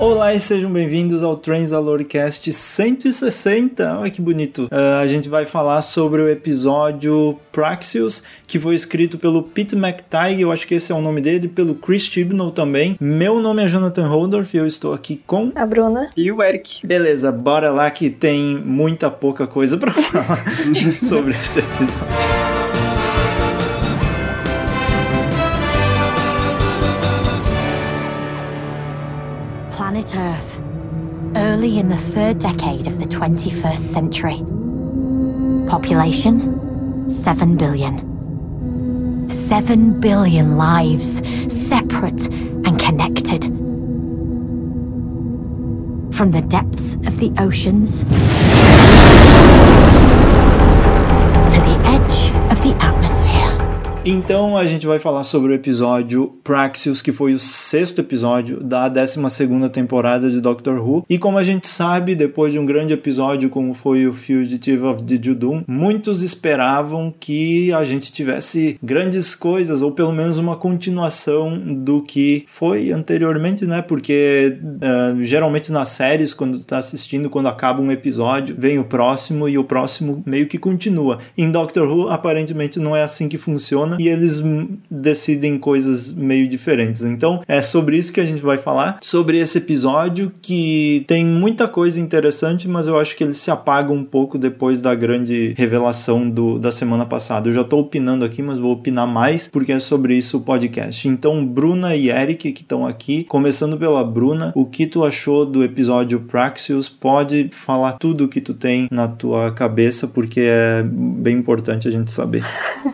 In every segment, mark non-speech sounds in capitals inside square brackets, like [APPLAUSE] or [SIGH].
Olá e sejam bem-vindos ao Transalorcast 160. Olha que bonito. Uh, a gente vai falar sobre o episódio Praxius, que foi escrito pelo Pete McTighe, eu acho que esse é o nome dele, pelo Chris Chibnall também. Meu nome é Jonathan Holdorf e eu estou aqui com a Bruna e o Eric. Beleza, bora lá que tem muita pouca coisa para [LAUGHS] falar sobre esse episódio. Early in the third decade of the 21st century. Population 7 billion. 7 billion lives, separate and connected. From the depths of the oceans to the edge of the atmosphere. Então a gente vai falar sobre o episódio Praxius, que foi o sexto episódio da 12 temporada de Doctor Who. E como a gente sabe, depois de um grande episódio como foi o Fugitive of the Judum, muitos esperavam que a gente tivesse grandes coisas, ou pelo menos uma continuação do que foi anteriormente, né? Porque uh, geralmente nas séries, quando tu tá assistindo, quando acaba um episódio, vem o próximo e o próximo meio que continua. Em Doctor Who, aparentemente não é assim que funciona funciona e eles decidem coisas meio diferentes. Então é sobre isso que a gente vai falar, sobre esse episódio que tem muita coisa interessante, mas eu acho que ele se apaga um pouco depois da grande revelação do, da semana passada. Eu já estou opinando aqui, mas vou opinar mais porque é sobre isso o podcast. Então, Bruna e Eric que estão aqui, começando pela Bruna, o que tu achou do episódio Praxius? Pode falar tudo o que tu tem na tua cabeça, porque é bem importante a gente saber.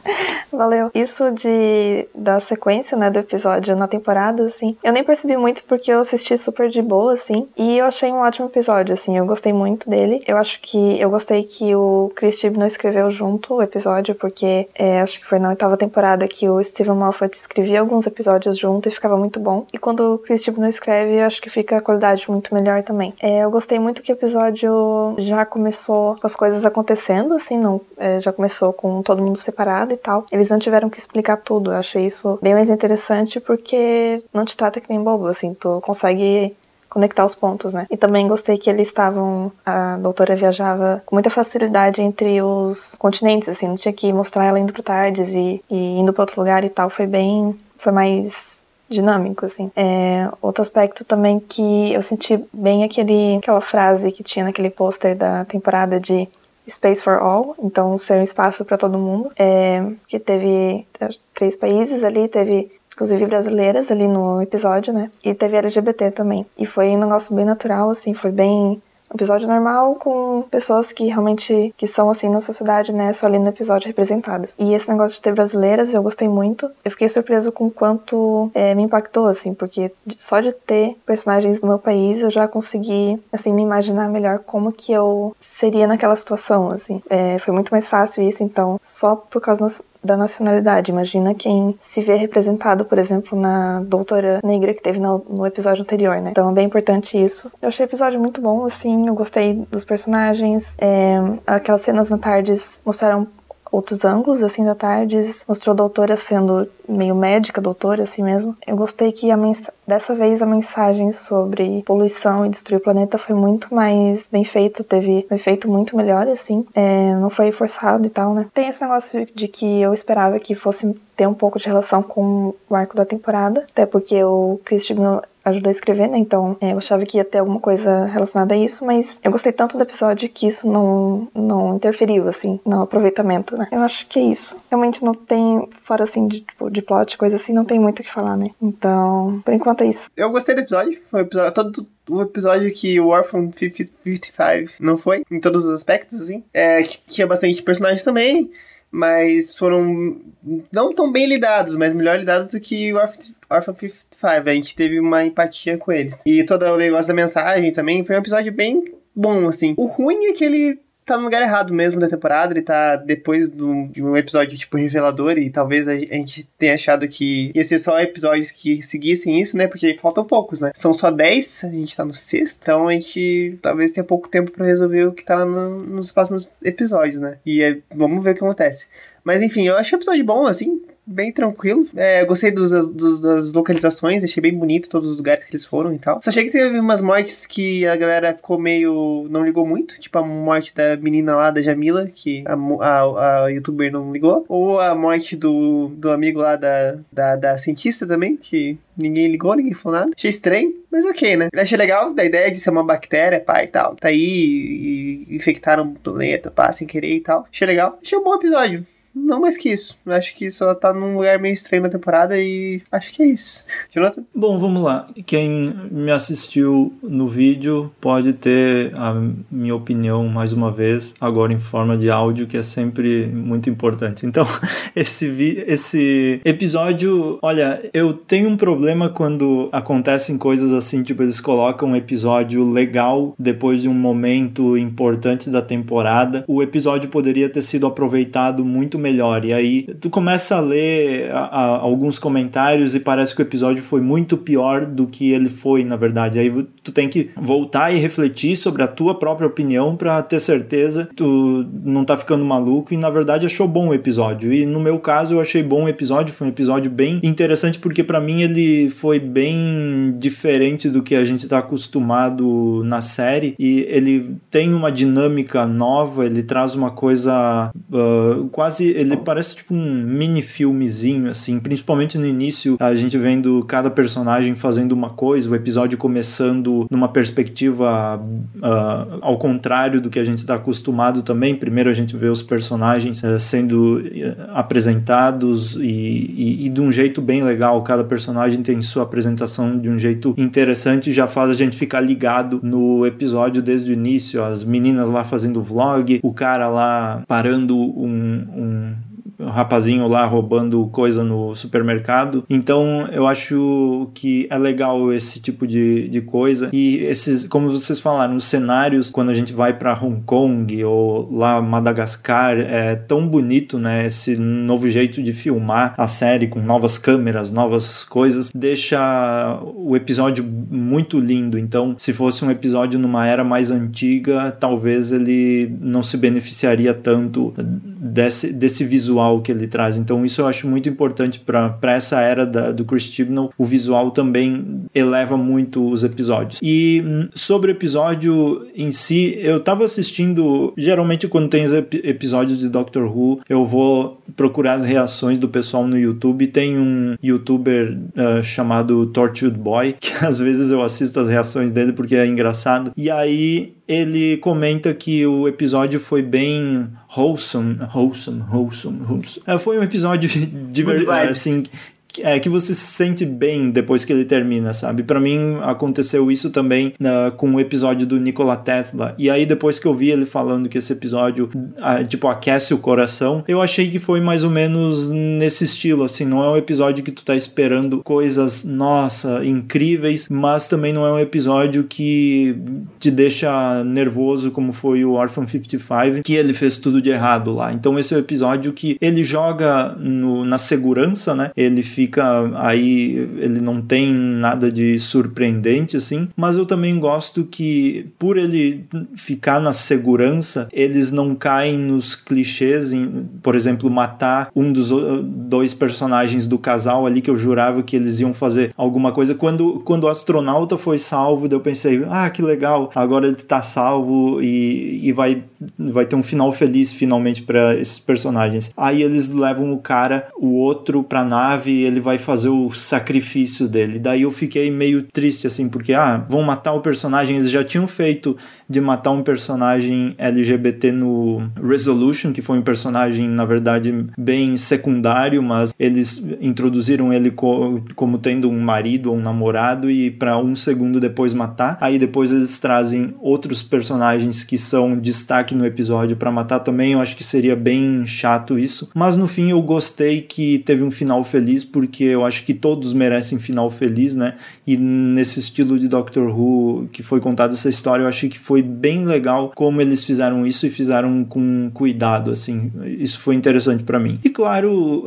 [LAUGHS] Valeu. Isso de da sequência, né, do episódio na temporada, assim, eu nem percebi muito porque eu assisti super de boa, assim, e eu achei um ótimo episódio, assim, eu gostei muito dele. Eu acho que eu gostei que o Chris não escreveu junto o episódio, porque é, acho que foi na oitava temporada que o Steven Moffat escrevia alguns episódios junto e ficava muito bom. E quando o Chris não escreve, acho que fica a qualidade muito melhor também. É, eu gostei muito que o episódio já começou com as coisas acontecendo, assim, não, é, já começou com todo mundo separado e tal. Eles não tiveram que explicar tudo. Eu achei isso bem mais interessante porque não te trata que nem bobo, assim, tu consegue conectar os pontos, né? E também gostei que eles estavam, a doutora viajava com muita facilidade entre os continentes, assim, não tinha que mostrar ela indo pro Tardes e, e indo para outro lugar e tal, foi bem, foi mais dinâmico, assim. É, outro aspecto também que eu senti bem aquele, aquela frase que tinha naquele pôster da temporada de Space for All, então ser um espaço para todo mundo, é, que teve três países ali, teve inclusive brasileiras ali no episódio, né? E teve LGBT também. E foi um negócio bem natural, assim, foi bem episódio normal com pessoas que realmente que são assim na sociedade, né, só ali no episódio representadas. E esse negócio de ter brasileiras eu gostei muito. Eu fiquei surpresa com quanto é, me impactou assim, porque só de ter personagens do meu país eu já consegui assim me imaginar melhor como que eu seria naquela situação, assim. É, foi muito mais fácil isso, então só por causa da nacionalidade. Imagina quem se vê representado, por exemplo, na doutora negra que teve no, no, episódio anterior, né? Então é bem importante isso. Eu achei o episódio muito bom, assim, eu gostei dos personagens. É, aquelas cenas na tardes mostraram outros ângulos, assim, da Tardes. Mostrou a doutora sendo meio médica, doutora, assim mesmo. Eu gostei que a dessa vez a mensagem sobre poluição e destruir o planeta foi muito mais bem feita, teve um efeito muito melhor, assim. É, não foi forçado e tal, né? Tem esse negócio de que eu esperava que fosse ter um pouco de relação com o arco da temporada, até porque o Christian ajudou a escrever, né? Então é, eu achava que ia ter alguma coisa relacionada a isso, mas eu gostei tanto do episódio que isso não, não interferiu, assim, no aproveitamento, né? Eu acho que é isso. Realmente não tem, fora assim, de, tipo, de plot, coisa assim, não tem muito o que falar, né? Então, por enquanto é isso. Eu gostei do episódio, foi um episódio todo o episódio que o Orphan 55 não foi, em todos os aspectos, assim. É, que tinha bastante personagens também mas foram não tão bem lidados, mas melhor lidados do que o Orphan 55. A gente teve uma empatia com eles. E todo o negócio da mensagem também foi um episódio bem bom, assim. O ruim é que ele tá no lugar errado mesmo da temporada, ele tá depois do, de um episódio, tipo, revelador, e talvez a, a, gente tenha achado que ia ser só episódios que seguissem isso, né? Porque faltam poucos, né? São só 10, a gente tá no sexto, então a gente talvez tenha pouco tempo para resolver o que tá no, nos próximos episódios, né? E é, vamos ver o que acontece. Mas enfim, eu achei o episódio bom, assim, bem tranquilo. É, gostei dos, dos, das localizações, achei bem bonito todos os lugares que eles foram e tal. Só achei que teve umas mortes que a galera ficou meio. não ligou muito. Tipo a morte da menina lá, da Jamila, que a, a, a youtuber não ligou. Ou a morte do, do amigo lá da, da, da cientista também, que ninguém ligou, ninguém falou nada. Achei estranho, mas ok, né? Eu achei legal da ideia de ser uma bactéria, pá, e tal. Tá aí e infectaram o planeta, pá, sem querer e tal. Achei legal. Achei um bom episódio. Não mais que isso. Eu acho que só tá num lugar meio estranho na temporada e acho que é isso. [LAUGHS] Jonathan? Bom, vamos lá. Quem me assistiu no vídeo pode ter a minha opinião mais uma vez, agora em forma de áudio, que é sempre muito importante. Então, [LAUGHS] esse, vi esse episódio, olha, eu tenho um problema quando acontecem coisas assim, tipo, eles colocam um episódio legal depois de um momento importante da temporada. O episódio poderia ter sido aproveitado muito melhor. E aí tu começa a ler a, a, alguns comentários e parece que o episódio foi muito pior do que ele foi, na verdade. Aí tu tem que voltar e refletir sobre a tua própria opinião para ter certeza que tu não tá ficando maluco e na verdade achou bom o episódio. E no meu caso eu achei bom o episódio, foi um episódio bem interessante porque para mim ele foi bem diferente do que a gente tá acostumado na série e ele tem uma dinâmica nova, ele traz uma coisa uh, quase ele parece tipo um mini filmezinho, assim, principalmente no início, a gente vendo cada personagem fazendo uma coisa, o episódio começando numa perspectiva uh, ao contrário do que a gente está acostumado também. Primeiro a gente vê os personagens uh, sendo uh, apresentados e, e, e, de um jeito bem legal, cada personagem tem sua apresentação de um jeito interessante, já faz a gente ficar ligado no episódio desde o início, as meninas lá fazendo vlog, o cara lá parando um, um um rapazinho lá roubando coisa no supermercado. Então eu acho que é legal esse tipo de, de coisa. E esses, como vocês falaram, os cenários, quando a gente vai para Hong Kong ou lá Madagascar, é tão bonito, né? Esse novo jeito de filmar a série com novas câmeras, novas coisas, deixa o episódio muito lindo. Então, se fosse um episódio numa era mais antiga, talvez ele não se beneficiaria tanto desse, desse visual que ele traz. Então, isso eu acho muito importante para essa era da, do Chris Chibnall. O visual também eleva muito os episódios. E hum, sobre o episódio em si, eu tava assistindo. Geralmente, quando tem episódios de Doctor Who, eu vou procurar as reações do pessoal no YouTube. Tem um youtuber uh, chamado Tortured Boy, [LAUGHS] que às vezes eu assisto as reações dele porque é engraçado. E aí ele comenta que o episódio foi bem wholesome, wholesome, wholesome, wholesome. É, foi um episódio [LAUGHS] de verdade, assim, é, que você se sente bem depois que ele termina, sabe? Para mim aconteceu isso também uh, com o episódio do Nikola Tesla. E aí depois que eu vi ele falando que esse episódio tipo aquece o coração, eu achei que foi mais ou menos nesse estilo, assim, não é um episódio que tu tá esperando coisas, nossa, incríveis, mas também não é um episódio que te deixa nervoso como foi o Orphan 55, que ele fez tudo de errado lá. Então esse é o episódio que ele joga no, na segurança, né? Ele fica fica aí, ele não tem nada de surpreendente assim, mas eu também gosto que por ele ficar na segurança, eles não caem nos clichês, em, por exemplo, matar um dos dois personagens do casal ali que eu jurava que eles iam fazer alguma coisa. Quando, quando o astronauta foi salvo, eu pensei, ah, que legal, agora ele tá salvo e, e vai, vai ter um final feliz finalmente para esses personagens. Aí eles levam o cara, o outro pra nave, ele ele vai fazer o sacrifício dele. Daí eu fiquei meio triste, assim, porque, ah, vão matar o personagem. Eles já tinham feito de matar um personagem LGBT no Resolution, que foi um personagem, na verdade, bem secundário, mas eles introduziram ele co como tendo um marido ou um namorado e para um segundo depois matar. Aí depois eles trazem outros personagens que são destaque no episódio para matar também. Eu acho que seria bem chato isso. Mas no fim eu gostei que teve um final feliz, porque eu acho que todos merecem final feliz, né? E nesse estilo de Doctor Who que foi contada essa história, eu achei que foi bem legal como eles fizeram isso e fizeram com cuidado, assim. Isso foi interessante para mim. E claro,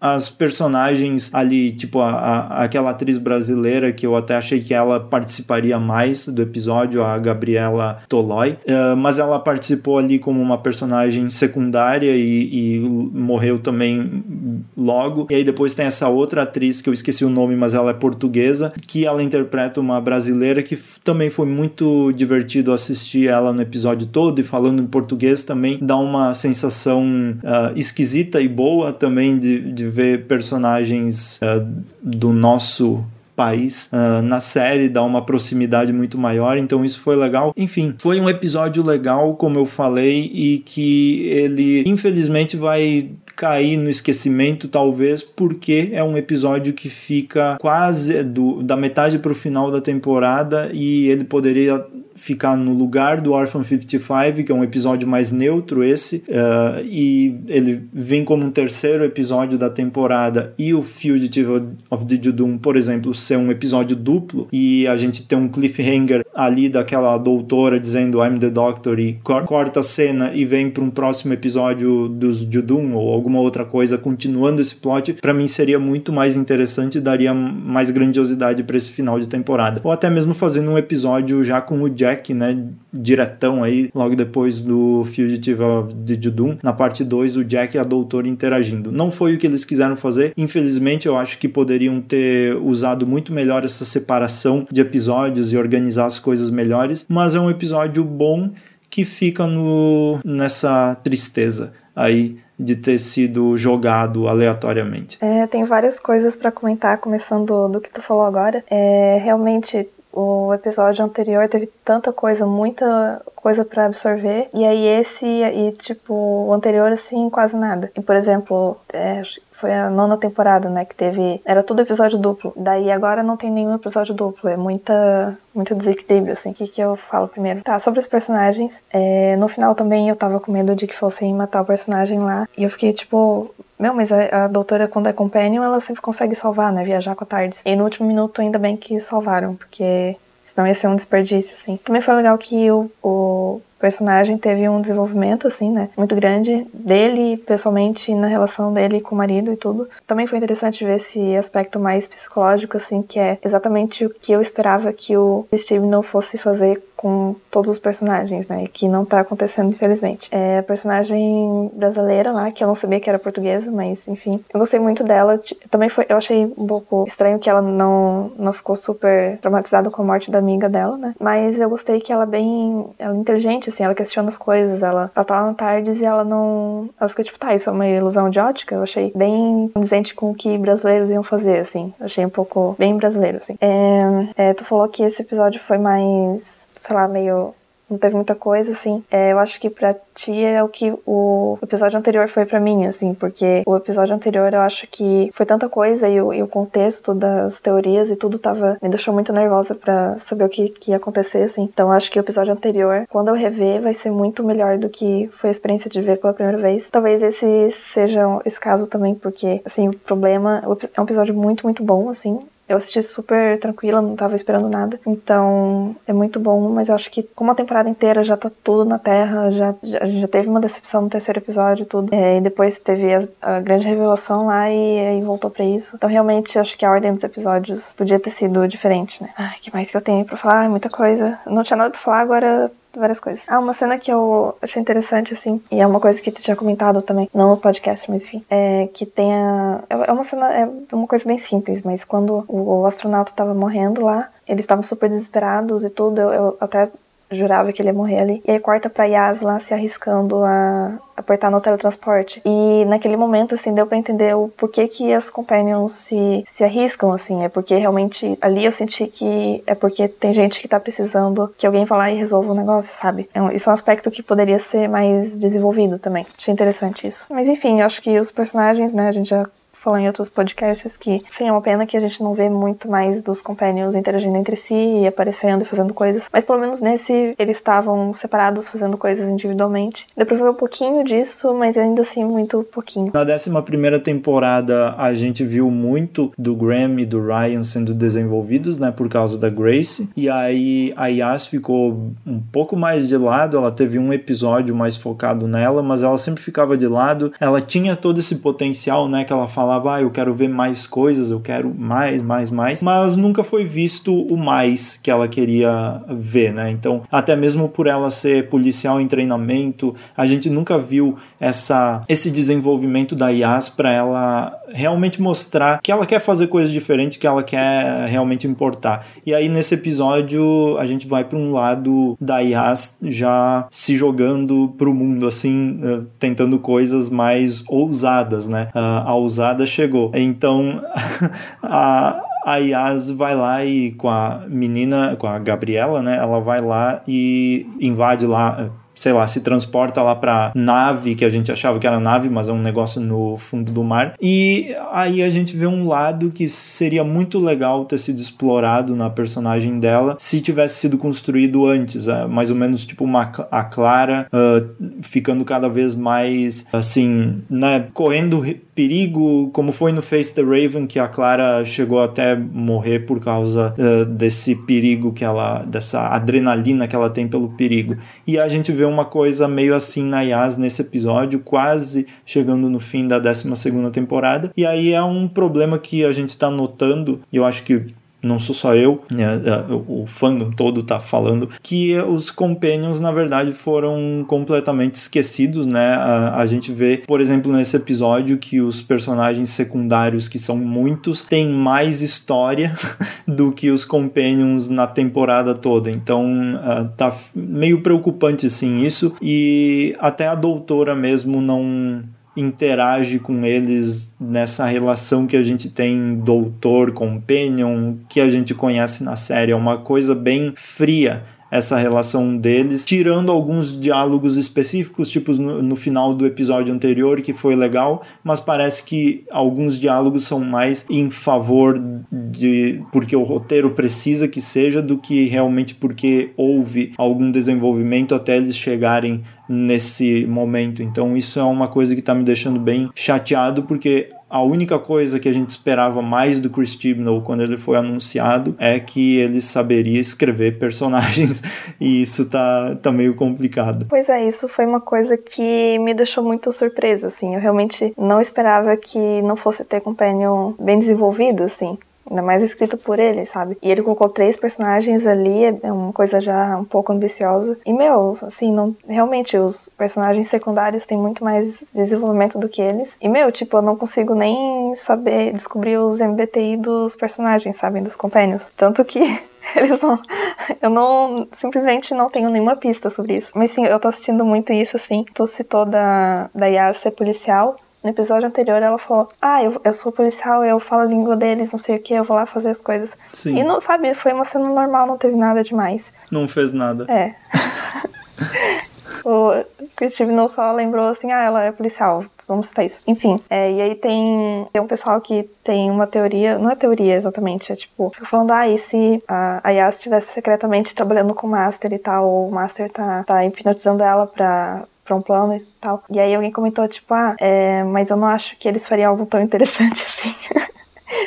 as personagens ali, tipo a, a, aquela atriz brasileira que eu até achei que ela participaria mais do episódio, a Gabriela Toloi, mas ela participou ali como uma personagem secundária e, e, morreu também logo. E aí depois tem essa outra atriz que eu esqueci o nome, mas ela é portuguesa, que ela interpreta uma brasileira que também foi muito divertido assistir ela no episódio todo e falando em português também dá uma sensação uh, esquisita e boa também de, de ver personagens uh, do nosso país uh, na série, dá uma proximidade muito maior, então isso foi legal. Enfim, foi um episódio legal, como eu falei, e que ele infelizmente vai cair no esquecimento, talvez, porque é um episódio que fica quase do, da metade para o final da temporada e ele poderia ficar no lugar do Orphan 55, que é um episódio mais neutro esse, uh, e ele vem como um terceiro episódio da temporada, e o Fugitive of the Judum, por exemplo, ser um episódio duplo, e a gente tem um cliffhanger ali daquela doutora dizendo I'm the Doctor, e corta a cena e vem para um próximo episódio dos Judum, ou alguma outra coisa, continuando esse plot, para mim seria muito mais interessante e daria mais grandiosidade para esse final de temporada. Ou até mesmo fazendo um episódio já com o Jack Jack, né, diretão aí, logo depois do Fugitive of the Doom, na parte 2, o Jack e a Doutora interagindo. Não foi o que eles quiseram fazer, infelizmente eu acho que poderiam ter usado muito melhor essa separação de episódios e organizar as coisas melhores, mas é um episódio bom que fica no nessa tristeza aí de ter sido jogado aleatoriamente. É, tem várias coisas para comentar, começando do que tu falou agora. É, realmente o episódio anterior teve tanta coisa, muita coisa para absorver. E aí esse e tipo o anterior assim quase nada. E por exemplo, é, foi a nona temporada, né, que teve era tudo episódio duplo. Daí agora não tem nenhum episódio duplo, é muita muito desequilíbrio assim. O que que eu falo primeiro? Tá, sobre os personagens. É, no final também eu tava com medo de que fossem matar o personagem lá. E eu fiquei tipo, meu, mas a, a, doutora, quando é companion, ela sempre consegue salvar, né? Viajar com a Tardes. E no último minuto, ainda bem que salvaram, porque senão ia ser um desperdício, assim. Também foi legal que o, o personagem teve um desenvolvimento, assim, né? Muito grande dele, pessoalmente, na relação dele com o marido e tudo. Também foi interessante ver esse aspecto mais psicológico, assim, que é exatamente o que eu esperava que o Steve não fosse fazer com todos os personagens, né? Que não tá acontecendo, infelizmente. É a personagem brasileira lá, que eu não sabia que era portuguesa, mas enfim. Eu gostei muito dela. Também foi, eu achei um pouco estranho que ela não, não ficou super traumatizada com a morte da amiga dela, né? Mas eu gostei que ela é bem. Ela é inteligente, assim, ela questiona as coisas. Ela, ela tá lá no Tardes e ela não. Ela fica tipo, tá, isso é uma ilusão de ótica? Eu achei bem condizente com o que brasileiros iam fazer, assim. Eu achei um pouco bem brasileiro, assim. É, é, tu falou que esse episódio foi mais sei lá, meio. Não teve muita coisa, assim. É, eu acho que pra ti é o que o episódio anterior foi para mim, assim, porque o episódio anterior eu acho que foi tanta coisa e o, e o contexto das teorias e tudo tava. me deixou muito nervosa para saber o que, que ia acontecer, assim. Então acho que o episódio anterior, quando eu rever, vai ser muito melhor do que foi a experiência de ver pela primeira vez. Talvez esse seja esse caso também, porque, assim, o problema. É um episódio muito, muito bom, assim. Eu assisti super tranquila, não tava esperando nada. Então, é muito bom, mas eu acho que como a temporada inteira já tá tudo na Terra, já, já, já teve uma decepção no terceiro episódio tudo. É, e depois teve a, grande revelação lá e, e voltou para isso. Então, realmente, acho que a ordem dos episódios podia ter sido diferente, né? Ai, que mais que eu tenho pra falar? Muita coisa. Não tinha nada pra falar, agora várias coisas. Ah, uma cena que eu achei interessante, assim, e é uma coisa que tu tinha comentado também, não no podcast, mas enfim, é que tem a... É uma cena, é uma coisa bem simples, mas quando o astronauta tava morrendo lá, eles estavam super desesperados e tudo, eu, eu até jurava que ele ia morrer ali. E aí corta pra Yas lá se arriscando a apertar no teletransporte. E naquele momento, assim, deu para entender o porquê que as companions se, se arriscam, assim. É porque realmente ali eu senti que é porque tem gente que tá precisando que alguém vá lá e resolva o negócio, sabe? É isso é um aspecto que poderia ser mais desenvolvido também. Achei interessante isso. Mas enfim, eu acho que os personagens, né, a gente já falou em outros podcasts que, sim, é uma pena que a gente não vê muito mais dos companions interagindo entre si e aparecendo e fazendo coisas. Mas pelo menos nesse, eles estavam separados fazendo coisas individualmente. Deu pra ver um pouquinho disso, mas ainda assim muito pouquinho. Na 11 primeira temporada, a gente viu muito do Graham e do Ryan sendo desenvolvidos, né, por causa da Grace. E aí a Yas ficou um pouco mais de lado, ela teve um episódio mais focado nela, mas ela sempre ficava de lado. Ela tinha todo esse potencial, né, que ela fala falava, ah, eu quero ver mais coisas, eu quero mais, mais, mais, mas nunca foi visto o mais que ela queria ver, né? Então, até mesmo por ela ser policial em treinamento, a gente nunca viu essa, esse desenvolvimento da Yas para ela realmente mostrar que ela quer fazer coisas diferentes, que ela quer realmente importar. E aí nesse episódio a gente vai para um lado da Yas já se jogando pro mundo assim, uh, tentando coisas mais ousadas, né? Uh, a ousada chegou. Então [LAUGHS] a a Yas vai lá e com a menina, com a Gabriela, né? Ela vai lá e invade lá sei lá, se transporta lá pra nave, que a gente achava que era nave, mas é um negócio no fundo do mar. E aí a gente vê um lado que seria muito legal ter sido explorado na personagem dela se tivesse sido construído antes, é, mais ou menos tipo uma, a Clara uh, ficando cada vez mais assim, né, correndo perigo, como foi no Face the Raven, que a Clara chegou até morrer por causa uh, desse perigo que ela, dessa adrenalina que ela tem pelo perigo. E a gente vê uma coisa meio assim na Yas nesse episódio, quase chegando no fim da 12 segunda temporada. E aí é um problema que a gente está notando, e eu acho que não sou só eu, né, o fandom todo tá falando, que os Companions, na verdade, foram completamente esquecidos, né? A, a, gente vê, por exemplo, nesse episódio que os personagens secundários, que são muitos, têm mais história [LAUGHS] do que os Companions na temporada toda. Então, uh, tá meio preocupante, assim, isso. E até a doutora mesmo não interage com eles nessa relação que a gente tem doutor companion que a gente conhece na série. É uma coisa bem fria essa relação deles, tirando alguns diálogos específicos, tipo no, no, final do episódio anterior, que foi legal, mas parece que alguns diálogos são mais em favor de porque o roteiro precisa que seja do que realmente porque houve algum desenvolvimento até eles chegarem nesse momento. Então isso é uma coisa que está me deixando bem chateado porque a única coisa que a gente esperava mais do Chris Chibnall quando ele foi anunciado é que ele saberia escrever personagens [LAUGHS] e isso tá, tá meio complicado. Pois é, isso foi uma coisa que me deixou muito surpresa, assim. Eu realmente não esperava que não fosse ter Companion bem desenvolvido, assim. Ainda mais escrito por ele, sabe? E ele colocou três personagens ali, é uma coisa já um pouco ambiciosa. E, meu, assim, não, realmente os personagens secundários têm muito mais desenvolvimento do que eles. E, meu, tipo, eu não consigo nem saber, descobrir os MBTI dos personagens, sabe? Dos companions. Tanto que [LAUGHS] Eles não. Eu não. Simplesmente não tenho nenhuma pista sobre isso. Mas sim, eu tô assistindo muito isso, assim. Tu citou da, da Yas ser policial. No episódio anterior ela falou: Ah, eu, eu sou policial, eu falo a língua deles, não sei o que, eu vou lá fazer as coisas. Sim. E não, sabe, foi uma cena normal, não teve nada demais. Não fez nada. É. [LAUGHS] o Steve não só lembrou assim: Ah, ela é policial, vamos citar isso. Enfim, é, e aí tem, tem um pessoal que tem uma teoria, não é teoria exatamente, é tipo, falando, ah, e se a, a Yas estivesse secretamente trabalhando com o Master e tal, ou o Master tá, tá hipnotizando ela pra pra um plano e tal. E aí alguém comentou, tipo, ah, é, mas eu não acho que eles fariam algo tão interessante [LAUGHS] assim.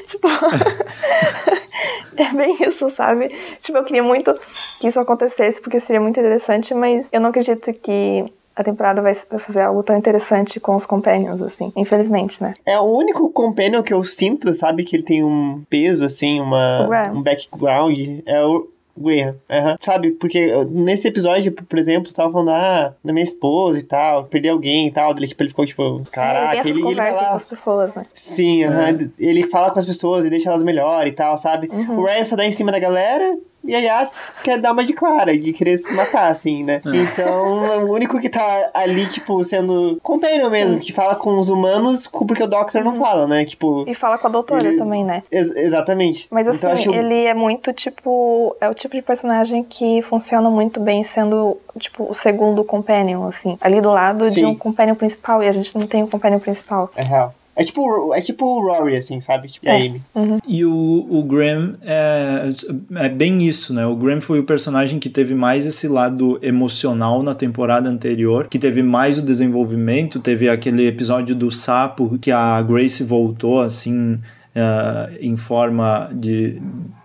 tipo. [LAUGHS] é bem isso, sabe? Tipo, eu queria muito que isso acontecesse, porque seria muito interessante, mas eu não acredito que a temporada vai fazer algo tão interessante com os companions, assim. Infelizmente, né? É o único companion que eu sinto, sabe? Que ele tem um peso, assim, uma, um background. É o, Graham, uhum. sabe? Porque nesse episódio, por exemplo, você tava falando, ah, da minha esposa e tal, perdi alguém e tal, ele, tipo, ele ficou tipo, caraca, ele, tem essas ele, conversas ele com as pessoas, né? Sim, uhum. ele fala com as pessoas e deixa elas melhor e tal, sabe? Uhum. O Ryan só dá em cima da galera e a Yas quer dar uma de clara, de querer se matar, assim, né? É. Então, o único que tá ali, tipo, sendo companion mesmo, Sim. que fala com os humanos, porque o Doctor uhum. não fala, né? Tipo. E fala com a doutora ele... também, né? Ex exatamente. Mas então, assim, então, ele é muito, tipo. É o tipo de personagem que funciona muito bem sendo, tipo, o segundo companion, assim. Ali do lado Sim. de um companion principal, e a gente não tem um companion principal. É real. É tipo, é tipo o Rory, assim, sabe? Tipo é. a Amy. Uhum. E o, o Graham é, é bem isso, né? O Graham foi o personagem que teve mais esse lado emocional na temporada anterior, que teve mais o desenvolvimento, teve aquele episódio do sapo que a Grace voltou, assim, uh, em forma de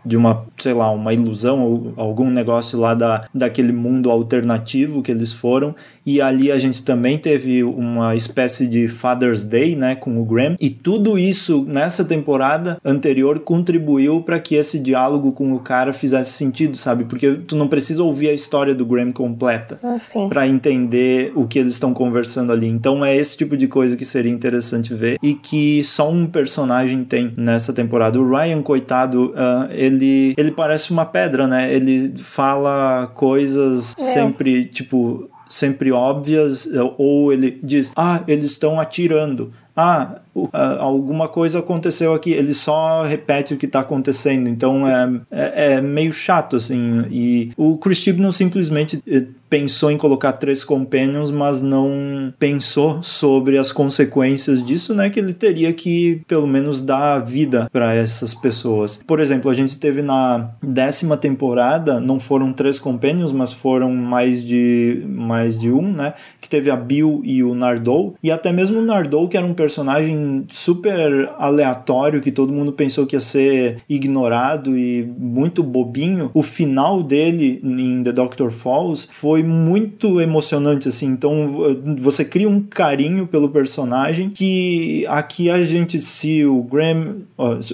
de uma, sei lá, uma ilusão ou algum negócio lá da, daquele mundo alternativo que eles foram. E ali a gente também teve uma espécie de Father's Day, né, com o Graham. E tudo isso nessa temporada anterior contribuiu para que esse diálogo com o cara fizesse sentido, sabe? Porque tu não precisa ouvir a história do Graham completa Ah, para entender o que eles estão conversando ali. Então é esse tipo de coisa que seria interessante ver e que só um personagem tem nessa temporada. O Ryan, coitado, uh, ele ele parece uma pedra, né? Ele fala coisas Meu. sempre tipo sempre óbvias, ou ele diz, ah, eles estão atirando. Ah, alguma coisa aconteceu aqui. Ele só repete o que está acontecendo. Então é, é, é, meio chato, assim. E o Chris Chibnall simplesmente eh, pensou em colocar três companions, mas não pensou sobre as consequências disso, né? Que ele teria que, pelo menos, dar vida para essas pessoas. Por exemplo, a gente teve na décima temporada, não foram três companions, mas foram mais de, mais de um, né? Que teve a Bill e o Nardou. E até mesmo o Nardou, que era um personagem super aleatório, que todo mundo pensou que ia ser ignorado e muito bobinho. O final dele em The Doctor Falls foi muito emocionante, assim. Então você cria um carinho pelo personagem que aqui a gente, se o Graham,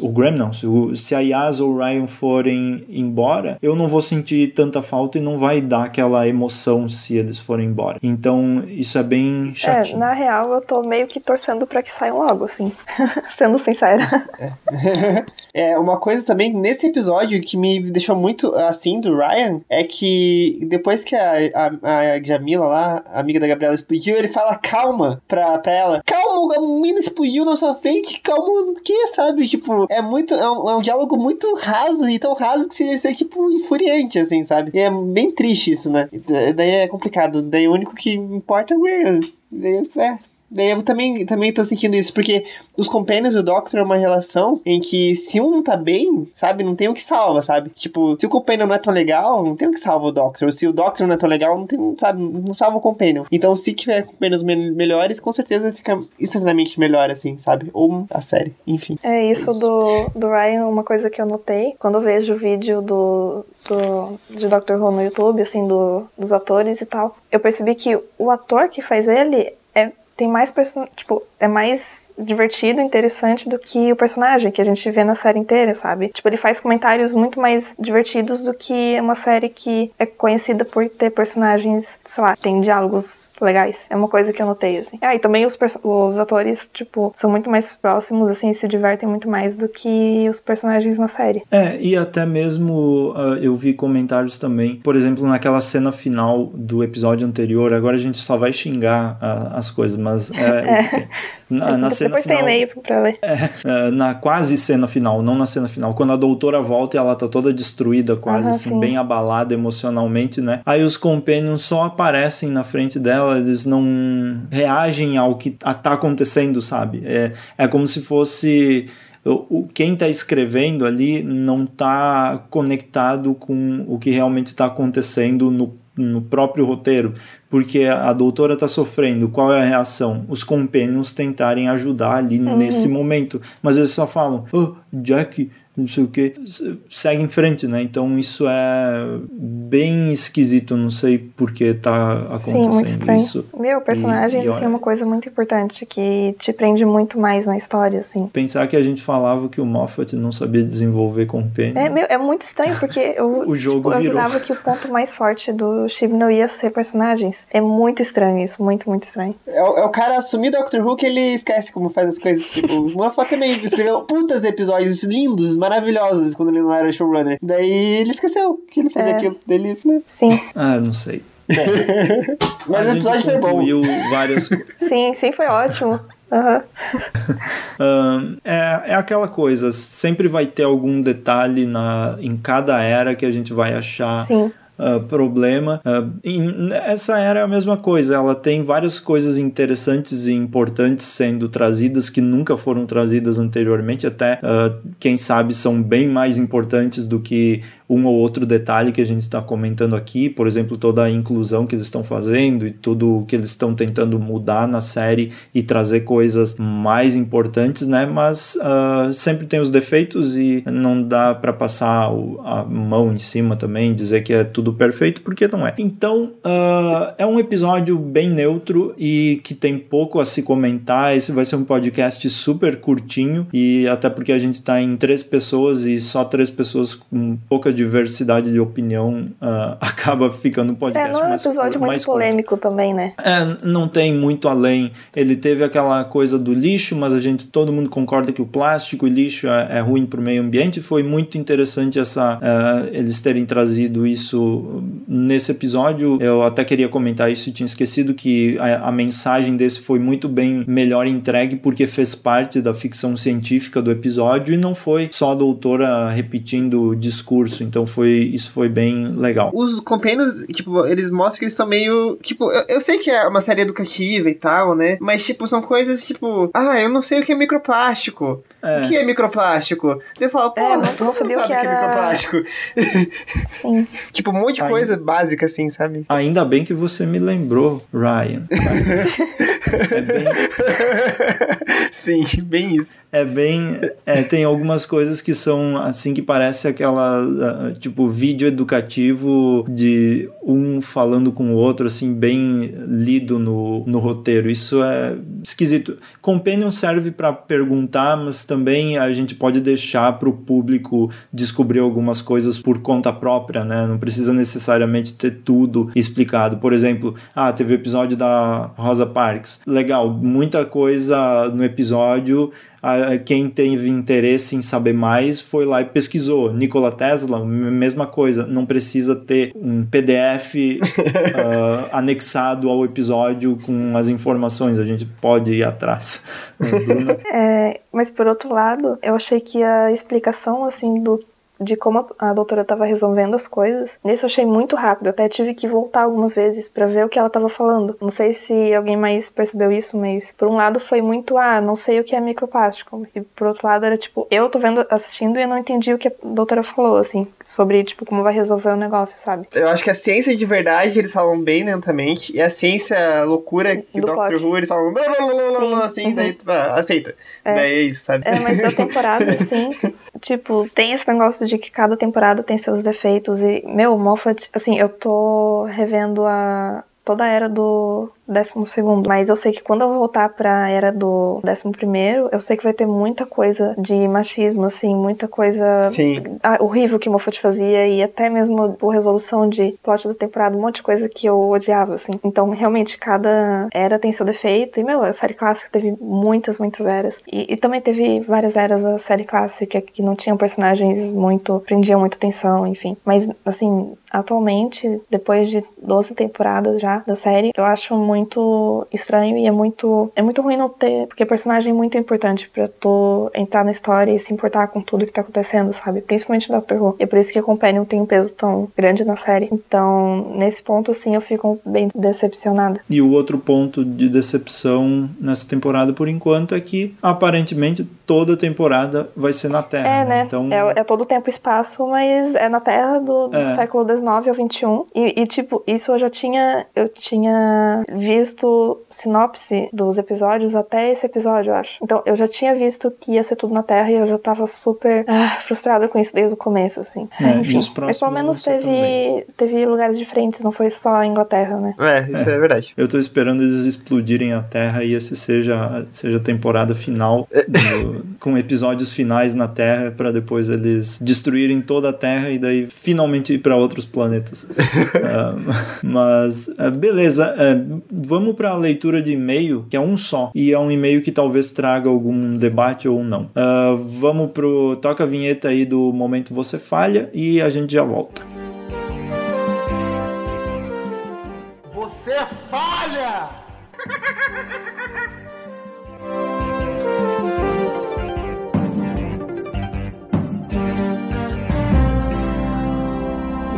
o Graham não, se, o, se a Yas ou o Ryan forem embora, eu não vou sentir tanta falta e não vai dar aquela emoção se eles forem embora. Então isso é bem chatinho. É, na real eu tô meio que torcendo para que saiam logo, assim. [LAUGHS] Sendo sincera. [LAUGHS] é, uma coisa também nesse episódio que me deixou muito assim do Ryan é que depois que a, a, a Jamila lá, amiga da Gabriela, explodiu, ele fala calma pra, pra ela. Calma, a menina explodiu na sua frente, calma o que, sabe? Tipo, é muito. É um, é um, diálogo muito raso e tão raso que seria ser, tipo, infuriante, assim, sabe? E é bem triste isso, né? Daí é complicado. Daí o único que importa é o Ryan. É. Daí eu também, também tô sentindo isso, porque os Companions e o Doctor é uma relação em que se um tá bem, sabe, não tem o que salva, sabe? Tipo, se o Companion não é tão legal, não tem o que salva o Doctor. Se o Doctor não é tão legal, não tem, sabe, não salva o Companion. Então, se tiver Companions me melhores, com certeza fica instantaneamente melhor, assim, sabe? Ou a série, enfim. É isso, é isso. Do, do Ryan, uma coisa que eu notei, quando eu vejo o vídeo do, do, de Doctor Who no YouTube, assim, do, dos atores e tal, eu percebi que o ator que faz ele tem mais person... tipo, é mais divertido, interessante do que o personagem que a gente vê na série inteira, sabe? Tipo, ele faz comentários muito mais divertidos do que uma série que é conhecida por ter personagens, sei lá, tem diálogos legais. É uma coisa que eu notei, assim. Ah, e também os, os atores, tipo, são muito mais próximos, assim, se divertem muito mais do que os personagens na série. É, e até mesmo uh, eu vi comentários também, por exemplo, naquela cena final do episódio anterior, agora a gente só vai xingar uh, as coisas, mas é, [LAUGHS] é. Na, na cena Depois final, tem e-mail pra ler. É, na quase cena final, não na cena final. Quando a doutora volta e ela tá toda destruída, quase assim, sim. bem abalada emocionalmente, né? Aí os companions só aparecem na frente dela, eles não reagem ao que tá acontecendo, sabe? É, é como se fosse o, quem está escrevendo ali não está conectado com o que realmente está acontecendo no no próprio roteiro, porque a doutora está sofrendo, qual é a reação? Os companions tentarem ajudar ali uhum. nesse momento, mas eles só falam, oh, Jack, não sei o que, segue em frente, né? Então isso é bem esquisito, não sei por que tá acontecendo Sim, muito estranho. isso. Meu, personagens, e, e assim, é uma coisa muito importante, que te prende muito mais na história, assim. Pensar que a gente falava que o Moffat não sabia desenvolver companion. É, meu, é muito estranho, porque [LAUGHS] eu, o jogo tipo, eu jurava que o ponto mais forte do Chibnall ia ser personagens. É muito estranho isso, muito, muito estranho. É, o, é o cara assumir Doctor Who que ele esquece como faz as coisas. Tipo, o Moffat também escreveu putas episódios lindos, maravilhosos quando ele não era showrunner. Daí ele esqueceu que ele fazia É. aquilo. Daí ele, né? Sim, Ah, não sei. Bom, [LAUGHS] Mas o episódio foi bom. várias coisas. [LAUGHS] sim, sim, foi ótimo. Aham. [LAUGHS] Ahn, é, é aquela coisa, sempre vai ter algum detalhe na, em cada era que a gente vai achar Sim. Uh, problema. Uh, essa era a mesma coisa, ela tem várias coisas interessantes e importantes sendo trazidas que nunca foram trazidas anteriormente, até uh, quem sabe são bem mais importantes do que um ou outro detalhe que a gente está comentando aqui, por exemplo, toda a inclusão que eles estão fazendo e tudo que eles estão tentando mudar na série e trazer coisas mais importantes, né? Mas uh, sempre tem os defeitos e não dá para passar a mão em cima também, dizer que é tudo perfeito, porque não é. Então, uh, é um episódio bem neutro e que tem pouco a se comentar. Esse vai ser um podcast super curtinho e até porque a gente está em três pessoas e só três pessoas com pouca diversidade de opinião uh, [LAUGHS] acaba ficando um podcast é, não é um episódio muito polêmico curto. também, né? É, não tem muito além. Ele teve aquela coisa do lixo, mas a gente, todo mundo concorda que o plástico e lixo é, é ruim para o meio ambiente. Foi muito interessante essa, uh, eles terem trazido isso nesse episódio. Eu até queria comentar isso e tinha esquecido que a, a mensagem desse foi muito bem melhor entregue porque fez parte da ficção científica do episódio e não foi só a doutora repetindo o discurso. Então foi isso foi bem legal. Os compêndios, tipo, eles mostram que eles são meio. Tipo, eu, eu, sei que é uma série educativa e tal, né? Mas, tipo, são coisas tipo. Ah, eu não sei o que é microplástico. É. O que é microplástico? Você fala, pô, é, não, não sabia o que, que é microplástico. Sim. [LAUGHS] tipo, um monte de coisa básica, assim, sabe? Ainda bem que você me lembrou, Ryan. [LAUGHS] é bem. Sim, bem isso. É bem. É, tem algumas coisas que são assim que parece aquela tipo, vídeo educativo de um falando com o outro, assim, bem lido no, no roteiro. Isso é esquisito. Companion serve para perguntar, mas também a gente pode deixar para o público descobrir algumas coisas por conta própria, né? Não precisa necessariamente ter tudo explicado. Por exemplo, ah, teve o episódio da Rosa Parks. Legal, muita coisa no episódio quem teve interesse em saber mais foi lá e pesquisou. Nikola Tesla, mesma coisa, não precisa ter um PDF uh, [LAUGHS] anexado ao episódio com as informações, a gente pode ir atrás. é, mas por outro lado, eu achei que a explicação assim do de como a doutora estava resolvendo as coisas. Nesse eu achei muito rápido, até tive que voltar algumas vezes para ver o que ela estava falando. Não sei se alguém mais percebeu isso, mas por um lado foi muito, ah, não sei o que é microplástico. E por outro lado era tipo, eu tô vendo, assistindo e eu não entendi o que a doutora falou, assim, sobre, tipo, como vai resolver o negócio, sabe? Eu acho que a ciência de verdade eles falam bem lentamente, e a ciência loucura que Do Dr. Who eles falam Sim. assim, uhum. daí tu ah, aceita. É. Daí é isso, sabe? É, mas da temporada, [LAUGHS] assim, tipo, tem esse negócio de que cada temporada tem seus defeitos e, meu, Moffat, assim, eu tô revendo a toda a era do décimo segundo. Mas eu sei que quando eu voltar pra era do décimo primeiro, eu sei que vai ter muita coisa de machismo, assim, muita coisa ah, horrível que Moffat fazia e até mesmo por resolução de plot da temporada, um monte de coisa que eu odiava, assim. Então, realmente, cada era tem seu defeito. E, meu, a série clássica teve muitas, muitas eras. E, e também teve várias eras da série clássica que não tinham personagens muito, prendiam muita atenção, enfim. Mas, assim, atualmente, depois de 12 temporadas já da série, eu acho muito muito estranho e é muito é muito ruim não ter, porque personagem é muito importante para tu entrar na história e se importar com tudo que tá acontecendo, sabe? Principalmente o Doctor Who. E é por isso que a Companion tem um peso tão grande na série. Então, nesse ponto assim, eu fico bem decepcionada. E o outro ponto de decepção nessa temporada por enquanto é que aparentemente toda temporada vai ser na Terra. É, né? Então... É, é todo tempo e espaço, mas é na Terra do, do é. século XIX ao XXI. E, e, tipo, isso eu já tinha eu tinha visto sinopse dos episódios até esse episódio, eu acho. Então, eu já tinha visto que ia ser tudo na Terra e eu já tava super ah, frustrada com isso desde o começo, assim. É, Enfim, mas pelo menos teve, teve lugares diferentes, não foi só a Inglaterra, né? É, isso é, é verdade. Eu tô esperando eles explodirem a Terra e esse seja, seja a temporada final, é. do, com episódios finais na Terra, para depois eles destruírem toda a Terra e daí finalmente ir para outros planetas. uh, [LAUGHS] mas, uh, beleza. Uh, vamos para a leitura de e-mail, que é um só, e é um e-mail que talvez traga algum debate ou não. Uh, vamos pro toca a vinheta aí do momento você falha e a gente já volta. Você falha!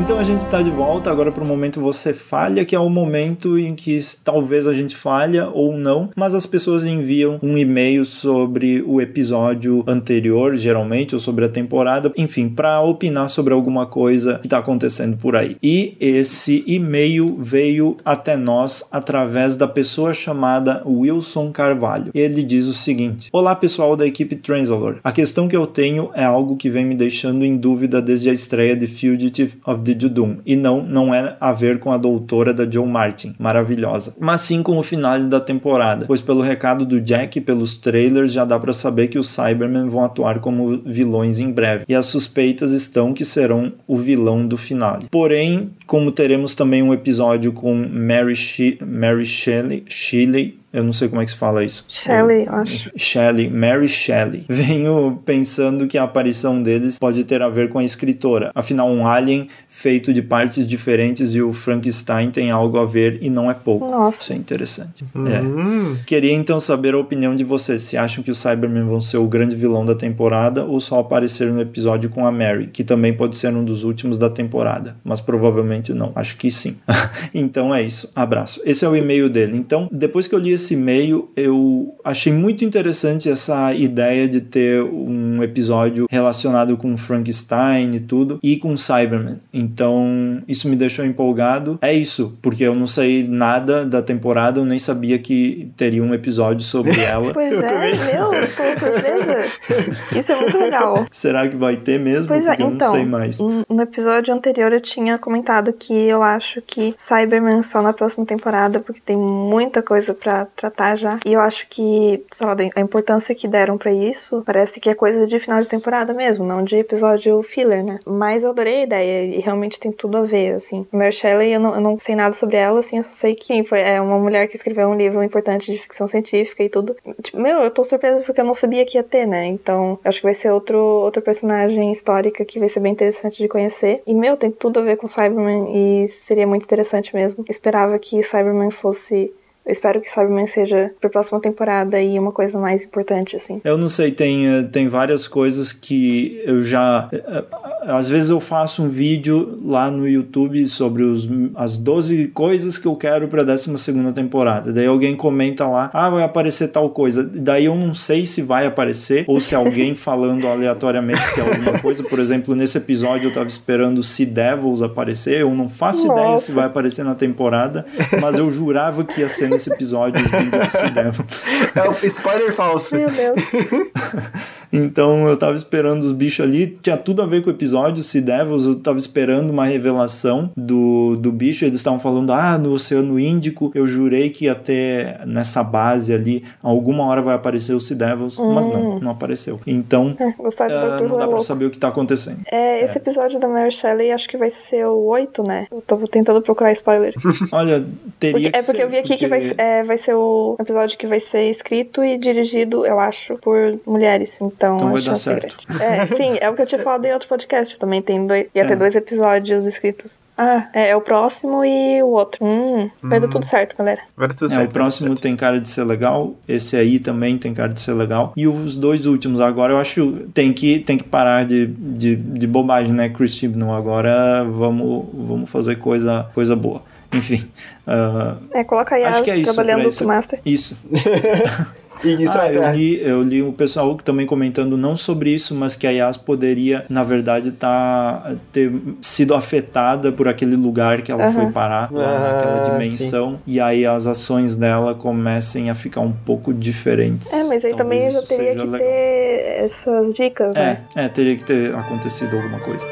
Então a gente está de volta agora para o momento você falha, que é o momento em que talvez a gente falha ou não, mas as pessoas enviam um e-mail sobre o episódio anterior, geralmente, ou sobre a temporada, enfim, para opinar sobre alguma coisa que está acontecendo por aí. E esse e-mail veio até nós através da pessoa chamada Wilson Carvalho. Ele diz o seguinte: Olá pessoal da equipe Translator. A questão que eu tenho é algo que vem me deixando em dúvida desde a estreia de Fugitive of the Judum, e não, não é a ver com a doutora da Joe Martin, maravilhosa, mas sim com o final da temporada, pois pelo recado do Jack e pelos trailers já dá para saber que os Cybermen vão atuar como vilões em breve, e as suspeitas estão que serão o vilão do final. Porém, como teremos também um episódio com Mary, She Mary Shelley, Shelley eu não sei como é que se fala isso. Shelley, acho. Shelley, Mary Shelley. [LAUGHS] Venho pensando que a aparição deles pode ter a ver com a escritora. Afinal, um alien feito de partes diferentes e o Frankenstein tem algo a ver e não é pouco. Nossa. Isso é interessante. Hum. É. Queria então saber a opinião de vocês. Se acham que os Cybermen vão ser o grande vilão da temporada ou só aparecer no episódio com a Mary, que também pode ser um dos últimos da temporada, mas provavelmente não. Acho que sim. [LAUGHS] então é isso. Abraço. Esse é o e-mail dele. Então, depois que eu li esse e-mail, eu achei muito interessante essa ideia de ter um episódio relacionado com Frankenstein e tudo e com Cybermen. Então, isso me deixou empolgado. É isso, porque eu não sei nada da temporada, eu nem sabia que teria um episódio sobre [LAUGHS] ela. Pois é, meu, tô surpresa. Isso é muito legal. Será que vai ter mesmo? Pois é, porque eu então, não sei mais. no episódio anterior eu tinha comentado que eu acho que Cyberman só na próxima temporada, porque tem muita coisa pra tratar já. E eu acho que, sei lá, a importância que deram pra isso parece que é coisa de final de temporada mesmo, não de episódio filler, né? Mas eu adorei a ideia e realmente tem tudo a ver, assim. Mary Shelley, eu não, eu não sei nada sobre ela, assim, eu só sei que foi é uma mulher que escreveu um livro importante de ficção científica e tudo. Tipo, meu, eu tô surpresa porque eu não sabia que ia ter, né? Então, acho que vai ser outro, outro personagem histórica que vai ser bem interessante de conhecer. E, meu, tem tudo a ver com Cyberman e seria muito interessante mesmo. Esperava que Cyberman fosse. Eu espero que Cyberman seja pra próxima temporada e uma coisa mais importante, assim. Eu não sei, tem, eh, tem várias coisas que eu já. eh, eh, Às vezes eu faço um vídeo lá no YouTube sobre os, as 12 coisas que eu quero pra 12 temporada. Daí alguém comenta lá, ah, vai aparecer tal coisa. Daí eu não sei se vai aparecer ou se alguém [LAUGHS] falando aleatoriamente se é alguma coisa. Por exemplo, nesse episódio eu tava esperando Sea Devils aparecer. Eu não faço ideia Nossa. se vai aparecer na temporada, mas eu jurava que ia ser nesse episódio os bingos de Sea Devil. É um spoiler falso. Meu Deus. [LAUGHS] Então eu tava esperando os bichos ali, tinha tudo a ver com o episódio, Sea Devils, eu tava esperando uma revelação do, do bicho, eles estavam falando, ah, no Oceano Índico, eu jurei que ia ter nessa base ali, alguma hora vai aparecer o Sea Devils, mas não, não apareceu. Então, É, Gostar de Doctor não é dá pra louco. saber o que tá acontecendo. É, esse episódio da Mary Shelley acho que vai ser o 8, né? Eu tô tentando procurar spoiler. [LAUGHS] Olha, teria Porque- que é porque ser, eu vi aqui que porque- vai, ser- é, vai ser o episódio que vai ser escrito e dirigido, eu acho, por mulheres. Então, Então a vai dar chance é certo. grande. É, sim, é o que eu tinha falado em outro podcast também. Tem dois, ia ter É. dois episódios escritos. Ah, é, é o próximo e o outro. Hum, vai dar tudo certo, galera. Vai dar tudo É, certo, o próximo tem cara de ser legal, esse aí também tem cara de ser legal. E os dois últimos, agora eu acho tem que tem que parar de, de, de bobagem, né, Chris Chibnall? Agora vamos, vamos fazer coisa, coisa boa. Enfim. ah, É, coloca a acho Yas que é isso. trabalhando pra isso. com Master. Isso. [LAUGHS] E Ah, eu li, eu li o pessoal também comentando não sobre isso, mas que a Yas poderia, na verdade, tá, ter sido afetada por aquele lugar que ela foi parar, lá Ah, naquela dimensão, e aí as ações dela comecem a ficar um pouco diferentes. É, mas aí Talvez também já isso teria que legal. ter essas dicas, né? É, é, teria que ter acontecido alguma coisa.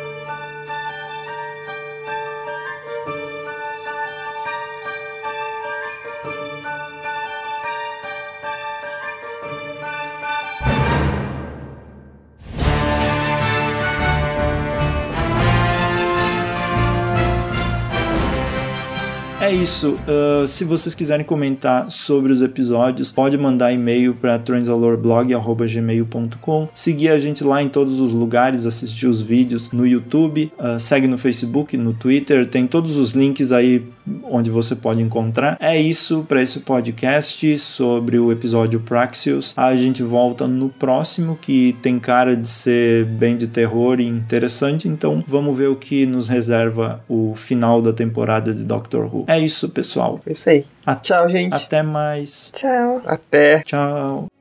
Isso. Uh, se vocês quiserem comentar sobre os episódios, pode mandar e-mail para transalorblog.gmail.com. Seguir a gente lá em todos os lugares, assistir os vídeos no YouTube, uh, segue no Facebook, no Twitter, tem todos os links aí onde você pode encontrar. É isso para esse podcast sobre o episódio Praxius. A gente volta no próximo, que tem cara de ser bem de terror e interessante, então vamos ver o que nos reserva o final da temporada de Doctor Who. É isso, pessoal. É isso aí. A- Tchau, gente. Até mais. Tchau. Até. Tchau.